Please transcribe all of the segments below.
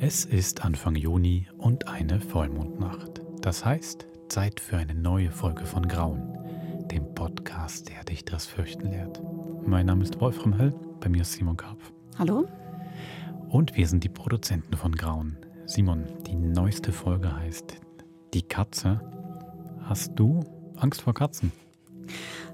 Es ist Anfang Juni und eine Vollmondnacht. Das heißt, Zeit für eine neue Folge von Grauen, dem Podcast, der dich das Fürchten lehrt. Mein Name ist Wolfram Höll, bei mir ist Simon Karpf. Hallo? Und wir sind die Produzenten von Grauen. Simon, die neueste Folge heißt Die Katze. Hast du Angst vor Katzen?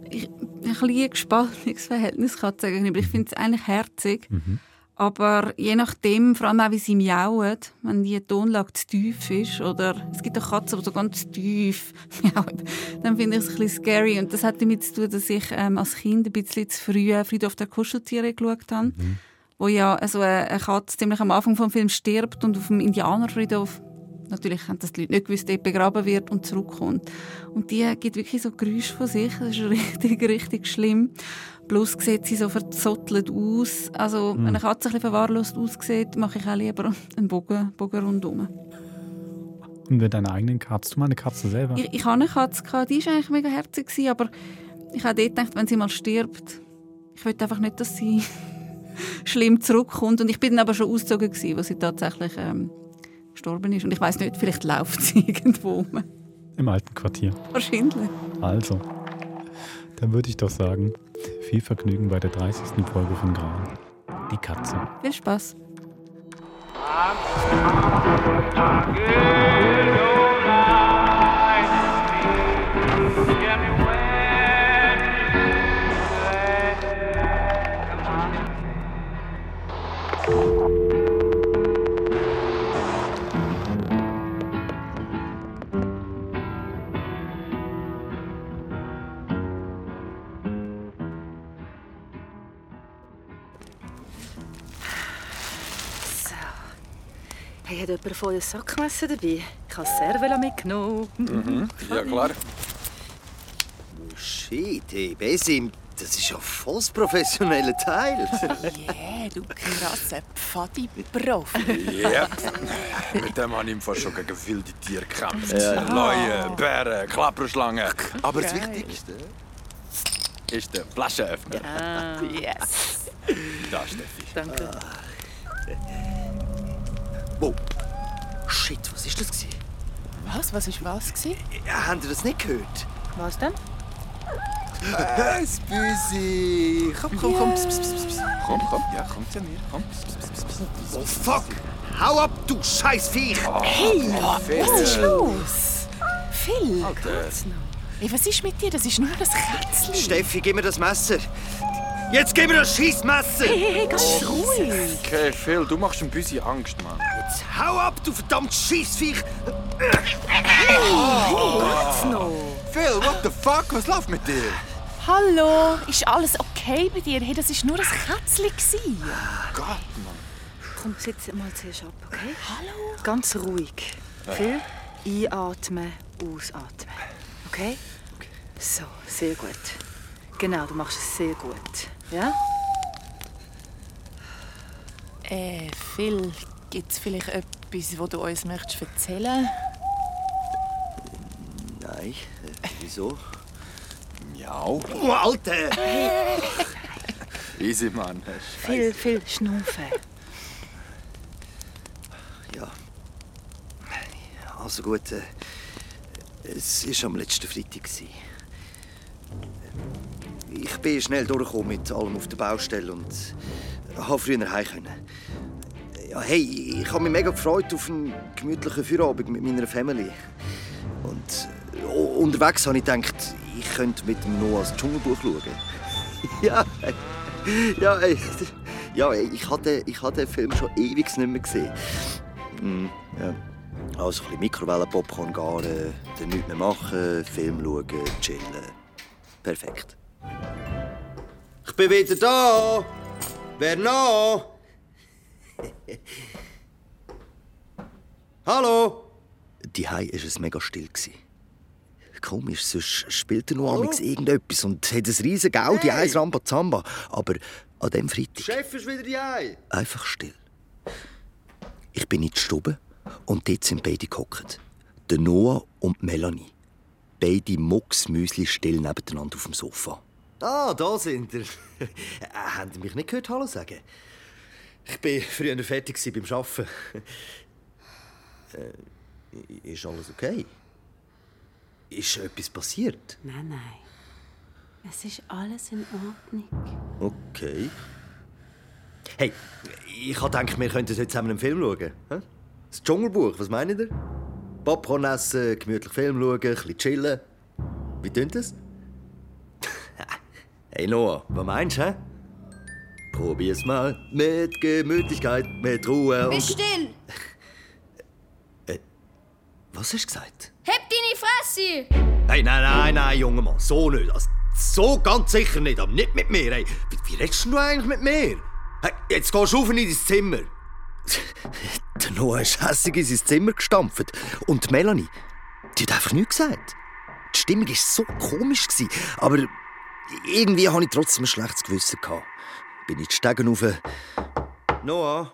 Ich, ein gespaltenes Verhältnis Katzen gegenüber. Ich finde es eigentlich herzig. Mhm. Aber je nachdem, vor allem auch wie sie miauen, wenn die Tonlage zu tief ist, oder es gibt auch Katzen, die so ganz tief miauen, dann finde ich es ein bisschen scary. Und das hat damit zu tun, dass ich ähm, als Kind ein bisschen zu früh Friedhof der Kuscheltiere geschaut habe. Mhm. Wo ja also eine Katze ziemlich am Anfang des Films stirbt und auf dem Indianerfriedhof Natürlich haben das die Leute nicht gewusst, dort begraben wird und zurückkommt. Und die gibt wirklich so Geräusche von sich. Das ist richtig, richtig schlimm. Plus sieht sie so verzottelt aus. Also, Mhm. wenn eine Katze ein bisschen verwahrlost aussieht, mache ich auch lieber einen Bogen, Bogen rundum. Und mit deiner eigenen Katze? Hast du mal eine Katze selber? Ich, ich hatte eine Katze, gehabt, die war eigentlich mega herzig, aber ich habe dort gedacht, wenn sie mal stirbt, ich will einfach nicht, dass sie schlimm zurückkommt. Und ich bin dann aber schon ausgezogen, gewesen, als sie tatsächlich ähm, gestorben ist. Und ich weiß nicht, vielleicht läuft sie irgendwo rum. Im alten Quartier. Wahrscheinlich. Also, dann würde ich doch sagen, viel Vergnügen bei der 30. Folge von Grauen. Die Katze. Viel Spaß. So. Hey, hat jemand von euch Sackmesser dabei? Ich habe Servela mitgenommen. Ja, klar. Shit, hey, Besim, das ist ja voll das professionelle Teil. Yeah, du krasser Pfadi-Profi. Ja. Mit dem habe ich Fall schon gegen wilde Tiere gekämpft. Leuen, Bären, Klapperschlangen. Aber das. Wichtigste ist der Flaschenöffner. Ah, Yes. Da, Steffi. danke. Wow. Shit, was ist das? Gewesen? Was? Was ist was? Gewesen? Ja, habt ihr das nicht gehört? Was denn? Es Büsi. Komm, komm, komm. Pss, pss, pss, pss. Komm, komm. Ja, komm zu mir. Komm. Pss, pss, pss, pss, pss. Oh fuck! Hau ab, du scheiß Viech! Was ist los? Phil, Alter. ey, was ist mit dir? Das ist nur das Kätzchen. Steffi, gib mir das Messer. Jetzt gib mir das Schießmesser! Hey, hey, ganz ruhig. Okay, Phil, du machst dem Büsi Angst, Mann. Jetzt hau ab, du verdammt Schießviech! Geht's noch? Phil, what the fuck? Was läuft mit dir? Hallo, ist alles okay bei dir? Hey, das ist nur ein Kätzchen. gewesen. Gott, Mann. Komm, sitz mal zuerst ab, okay? Hallo? Ganz ruhig. Viel einatmen, ausatmen. Okay? So, sehr gut. Genau, du machst es sehr gut. Ja? Äh, Phil, gibt's vielleicht etwas, was du uns möchtest erzählen Nein, äh, wieso? Miau. Oh, Alter! Easy, Mann. Viel, viel schnaufen. Ja. Also gut, äh, es war am letzten Freitag. gewesen. Ich bin schnell durchgekommen mit allem auf der Baustelle und habe früher heim können. Ja, hey, ich habe mich mega gefreut auf einen gemütlichen Feierabend mit meiner Family. Und u- unterwegs habe ich gedacht, ich könnte mit dem Noah das Dschungelbuch schauen. ja, ja, ja, ich hatte, ich hatte den Film schon ewig nicht mehr gesehen. Mm, ja. Also ein bisschen Mikrowellenpopcorn garen, dann nichts mehr machen, Film schauen, chillen. Perfekt. Ich bin wieder da! Wer noch? Hallo? Die war es mega still. Komisch, sonst spielt er noch amigs irgendetwas und hat ein riesen Gaudi, hey. eins Rambazamba. Aber an dem Freitag Chef ist wieder die einfach still. Ich bin in die Stube und dort sind beide gehockt. Der Noah und die Melanie. Beide mucksmüsli still nebeneinander auf dem Sofa. Ah, da sind ihr. Haben Sie mich nicht gehört Hallo sagen? Ich bin früher fertig beim Arbeiten. äh, ist alles okay? Ist etwas passiert? Nein, nein. Es ist alles in Ordnung. Okay. Hey, ich habe gedacht, wir könnten heute zusammen einen Film schauen. Das Dschungelbuch, was meint ihr? Popcorn essen, gemütlich Film schauen, ein bisschen chillen. Wie tönt das? Hey Noah, was meinst du? Probier's mal mit Gemütlichkeit, mit Ruhe Bist und... still! Was hast du gesagt? Heb deine Fresse! Hey, nein, nein, nein, junger Mann, so nicht. Also, so ganz sicher nicht, aber nicht mit mir. Hey, wie, wie redest du eigentlich mit mir? Hey, jetzt gehst du auf in dein Zimmer. Der Noah ist hässig in sein Zimmer gestampft. Und die Melanie, die hat einfach nichts gesagt. Die Stimmung war so komisch, gewesen, aber irgendwie hatte ich trotzdem ein schlechtes Gewissen. Gehabt. Bin ich die Stegen rauf. Noah?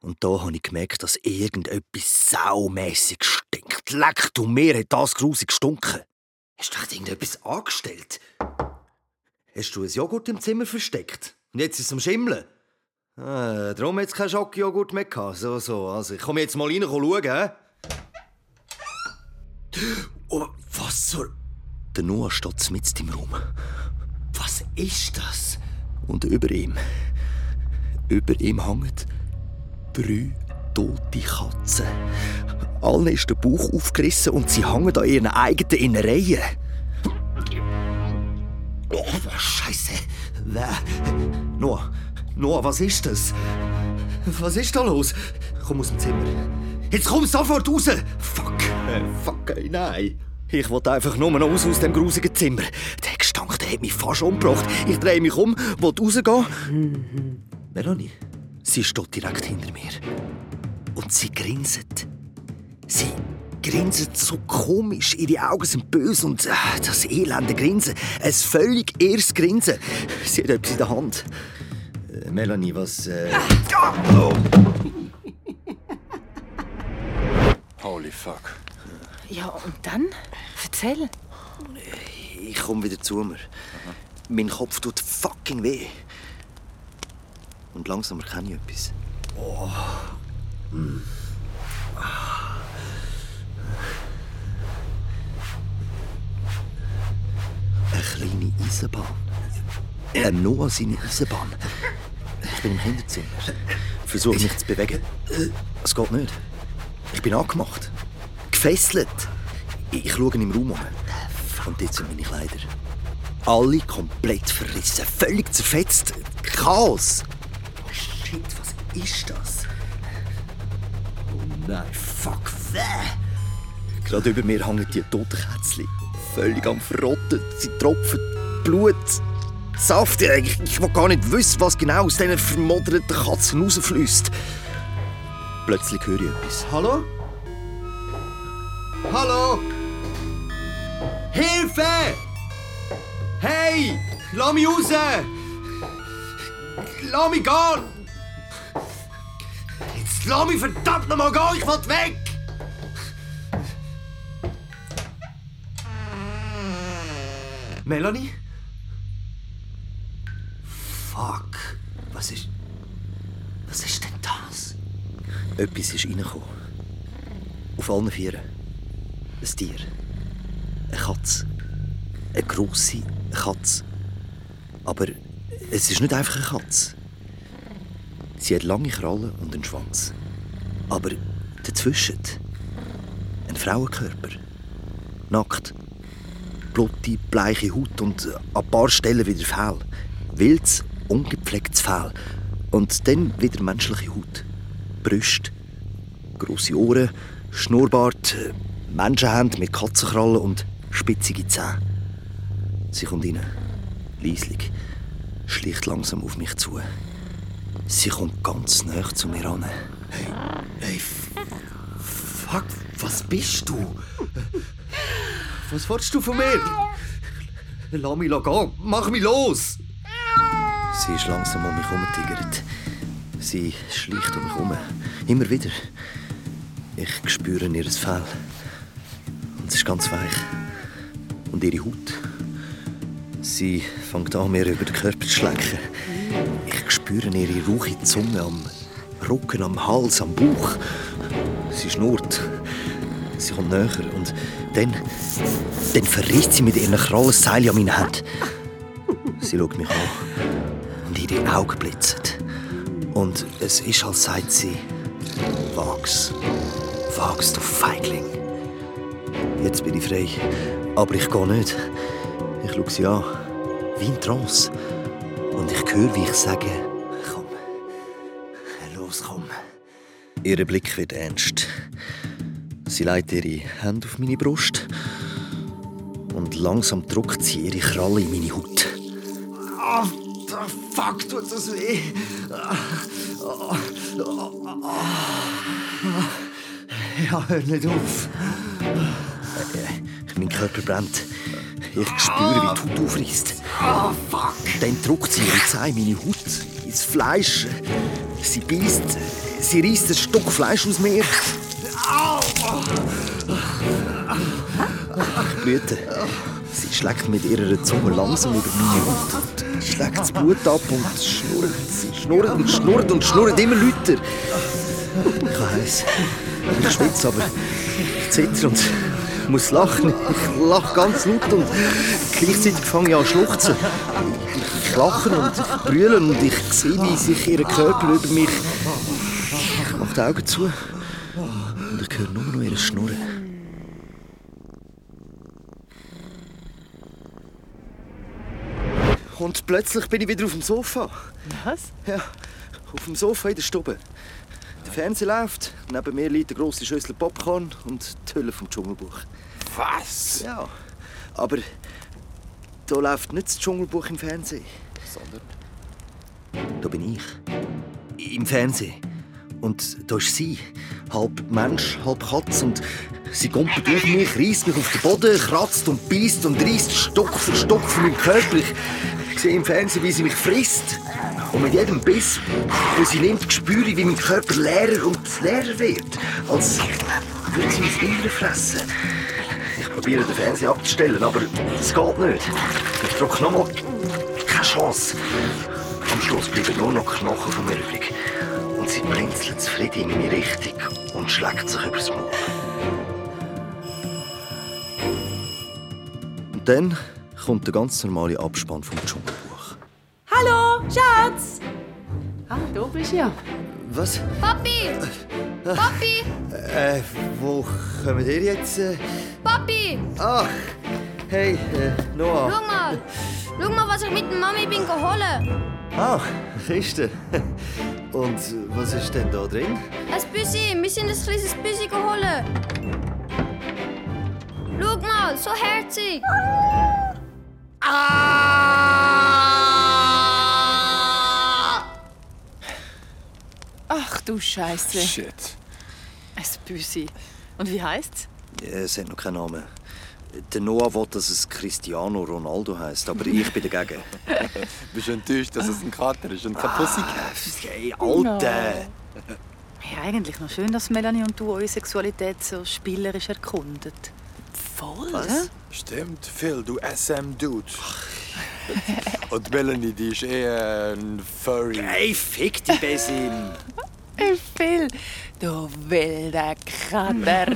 Und da habe ich gemerkt, dass irgendetwas saumässig stinkt. Leck du mir, hat das grusig gestunken. Hast du echt irgendetwas angestellt? Hast du ein Joghurt im Zimmer versteckt? Und jetzt ist es am Schimmeln? Ah, darum hat es keinen Schokojoghurt mehr gehabt. So, so. Also, ich komme jetzt mal rein schauen, hä? Oh, was soll... Der Noah steht mitten im Raum. Was ist das? Und über ihm... Über ihm hängt drei tote Katzen. Allen ist der Bauch aufgerissen und sie hängen an ihren eigenen Innereien. Oh, was Scheiße. Wer? Noah, Noah, was ist das? Was ist da los? Komm aus dem Zimmer. Jetzt komm sofort raus! Fuck, äh, fuck, ey, nein. Ich wollte einfach nur noch raus aus dem grusigen Zimmer. Der Gestank, der hat mich fast umgebracht. Ich drehe mich um, wollte rausgehen. Melanie, sie steht direkt hinter mir. Und sie grinset. Sie grinset so komisch. Ihre Augen sind böse und äh, das elende Grinsen. Ein völlig irres Grinsen. Sie hat etwas in der Hand. Äh, Melanie, was... Äh... Oh. Holy fuck. Ja, und dann? Erzähl. Ich komme wieder zu mir. Mein Kopf tut fucking weh. Und langsam erkenne ich etwas. Oh. Eine kleine Eisenbahn. Eine Noah seine Eisenbahn. Ich bin im Hinterzimmer. Versuche mich zu bewegen. Es geht nicht. Ich bin angemacht. Gefesselt. Ich schaue im Raum um. Und jetzt sind meine Kleider. Alle komplett verrissen, völlig zerfetzt. Chaos. Oh shit, was ist das? Oh nein, fuck, weh. Gerade über mir hängen die toten Kätzchen. Völlig am Verrotten. Sie tropfen Blut, Saft. Ich, ich will gar nicht wissen, was genau aus diesen vermodderten Katzen rausfließt. Plötzlich höre ich etwas. Hallo? Hallo? Hilfe! Hey! Lass mich raus! Lass mich gehen! Jetzt lass mich verdammt nochmal gehen! Ich will weg! Melanie? Fuck. Was ist. Was ist denn das? Etwas ist reingekommen. Auf allen Vieren. Ein Tier. Eine Katze. Eine grosse Katze. Aber es ist nicht einfach eine Katze. Sie hat lange Krallen und einen Schwanz. Aber dazwischen ein Frauenkörper. Nackt. Blutige, bleiche Haut und an ein paar Stellen wieder Fell. Wildes, ungepflegtes Fell. Und dann wieder menschliche Haut. Brüste, grosse Ohren, Schnurrbart, äh, Menschenhände mit Katzenkrallen und spitzige Zähne. Sie kommt rein, leislich, schlicht langsam auf mich zu. Sie kommt ganz nah zu mir an. Hey, hey, fuck, was bist du? Was willst du von mir? Lass mich gehen, mach mich los! Sie ist langsam um mich herumgetigert. Sie schleicht um mich herum. Immer wieder. Ich spüre ihr Fell. Und es ist ganz weich. Und ihre Haut. Sie fängt an, mir über den Körper zu schlecken. Ich spüre ihre rauchige Zunge am Rücken, am Hals, am Bauch. Sie schnurrt. Sie kommt näher und dann, dann verricht sie mit ihren Krallen Seil an meine Hand. Sie schaut mich an und ihre Augen blitzen. Und es ist, als sagt sie, wag's, wag's, du Feigling. Jetzt bin ich frei, aber ich gehe nicht. Ich schaue sie an, wie in Trance. Und ich höre, wie ich sage, komm, los, komm. Ihr Blick wird ernst. Sie legt ihre Hände auf meine Brust und langsam drückt sie ihre Kralle in meine Haut. Ah, fuck, tut das weh. Ja, hör nicht auf. Mein Körper brennt. Ich spüre, wie die Haut aufreißt. Oh, fuck. Dann drückt sie ihre in meine Haut, ins Fleisch. Sie beißt, sie reißt ein Stück Fleisch aus mir. Ich blüte. Sie schlägt mit ihrer Zunge langsam über meine Haut schlägt das Blut ab und schnurrt. Sie schnurrt und schnurrt und schnurrt immer lauter. Ich heiß. Ich schwitze, aber ich zitter und muss lachen. Ich lache ganz laut und gleichzeitig fange ich an zu schluchzen. Ich lache und ich brülle und ich sehe, wie sich ihr Körper über mich... Ich mache die Augen zu und ich höre nur noch ihr Schnurren. Und plötzlich bin ich wieder auf dem Sofa. Was? Ja, auf dem Sofa in der Stube. Der Fernseher läuft, neben mir liegt eine grosse Schüssel Popcorn und die Hülle vom Dschungelbuch. Was? Ja, aber da läuft nicht das Dschungelbuch im Fernsehen. Sondern. Da bin ich. Im Fernsehen. Und da ist sie. Halb Mensch, halb Katz. Und sie kommt durch mich, reißt mich auf den Boden, kratzt und beißt und reißt Stück für Stück von meinem Körper. Ich sehe im Fernsehen, wie sie mich frisst. Und mit jedem Biss, den sie nimmt, spüre ich, wie mein Körper leerer und leerer wird. Als würde sie mein Innere fressen. Ich probiere den Fernseher abzustellen, aber es geht nicht. Ich drücke nochmal. Keine Chance. Am Schluss bleiben nur noch Knochen von mir übrig. Und sie blinzelt zufrieden in meine Richtung und schlägt sich übers Maul. Und dann kommt der ganz normale Abspann vom Dschungelbuch. Schatz! Ah, du bist ja. Was? Papi! Papi! Äh, wo kommen ihr jetzt? Äh? Papi! Ah, hey, äh, Noah. Schau mal! Schau mal, was ich mit der Mami bin geholt. Ah, Kiste. Und was ist denn da drin? Ein Büsi! Wir sind ein kleines Büsi geholt. Schau mal, so herzig! Ach du Scheiße. Shit. Ein Büsi. Und wie heisst's? Ja, es hat noch keinen Namen. Der Noah will, dass es Cristiano Ronaldo heißt, aber ich bin dagegen. Bist du enttäuscht, dass es ein Kater ist und kein Pussycat? Hey, Alter! Ja, eigentlich noch schön, dass Melanie und du eure Sexualität so spielerisch erkundet. Voll? Was? Stimmt, Phil, du SM-Dude. und Melanie, die ist eher ein Furry. Hey, fick die Besin! Will. Du wilder Kater.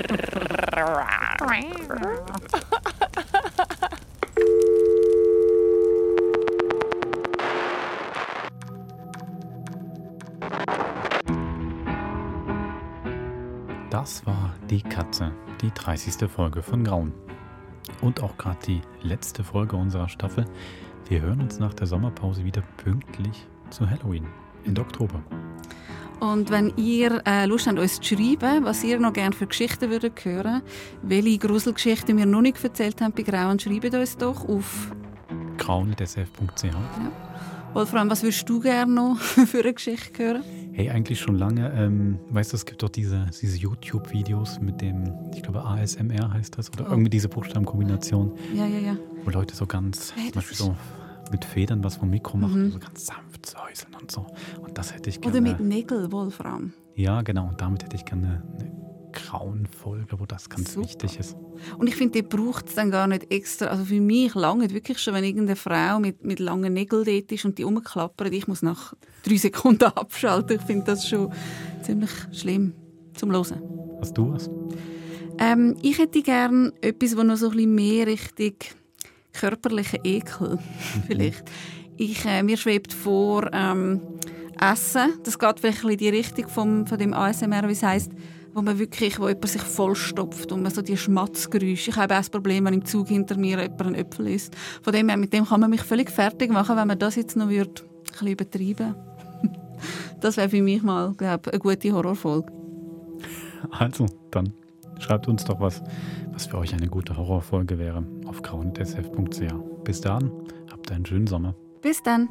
Das war Die Katze, die 30. Folge von Grauen. Und auch gerade die letzte Folge unserer Staffel. Wir hören uns nach der Sommerpause wieder pünktlich zu Halloween, Ende Oktober. Und wenn ihr äh, Lust habt, uns zu schreiben, was ihr noch gerne für Geschichten würdet hören, welche Gruselgeschichten wir noch nicht erzählt haben bei Grauen, schreibt uns doch auf grauen.sf.ch. Wolfram, was würdest du gerne noch für eine Geschichte hören? Hey, eigentlich schon lange. Ähm, weißt du, es gibt doch diese, diese YouTube-Videos mit dem, ich glaube ASMR heißt das, oder Oh. irgendwie diese Buchstabenkombination, Ja, ja, ja. wo Leute so ganz, Hey, zum Beispiel so mit Federn was vom Mikro machen, Mhm. so ganz sanft säuseln und so. Und das hätte ich gerne. Oder mit Nägel, Wolfram. Ja, genau. Und damit hätte ich gerne eine grauen Folge, wo das ganz Super. wichtig ist. Und ich finde, die braucht es dann gar nicht extra. Also für mich lange wirklich schon, wenn irgendeine Frau mit, mit langen Nägeln dort ist und die umklappert, ich muss nach drei Sekunden abschalten. Ich finde das schon ziemlich schlimm zum Hören. Hast du was? Ähm, ich hätte gerne etwas, das noch so ein bisschen mehr Richtung körperlichen Ekel vielleicht. Ich, äh, mir schwebt vor ähm, Essen. Das geht vielleicht in die Richtung vom, von dem ASMR, wie es heisst, wo man wirklich, wo jemand sich vollstopft und man so die Schmatzgeräusche. Ich habe auch das Problem, wenn im Zug hinter mir jemand einen Äpfel isst. Von dem her, mit dem kann man mich völlig fertig machen, wenn man das jetzt noch würde, ein bisschen übertreiben. Das wäre für mich mal, glaube eine gute Horrorfolge. Also, dann schreibt uns doch was, was für euch eine gute Horrorfolge wäre auf grauendsf.ch. Bis dann, habt einen schönen Sommer. Bis dann.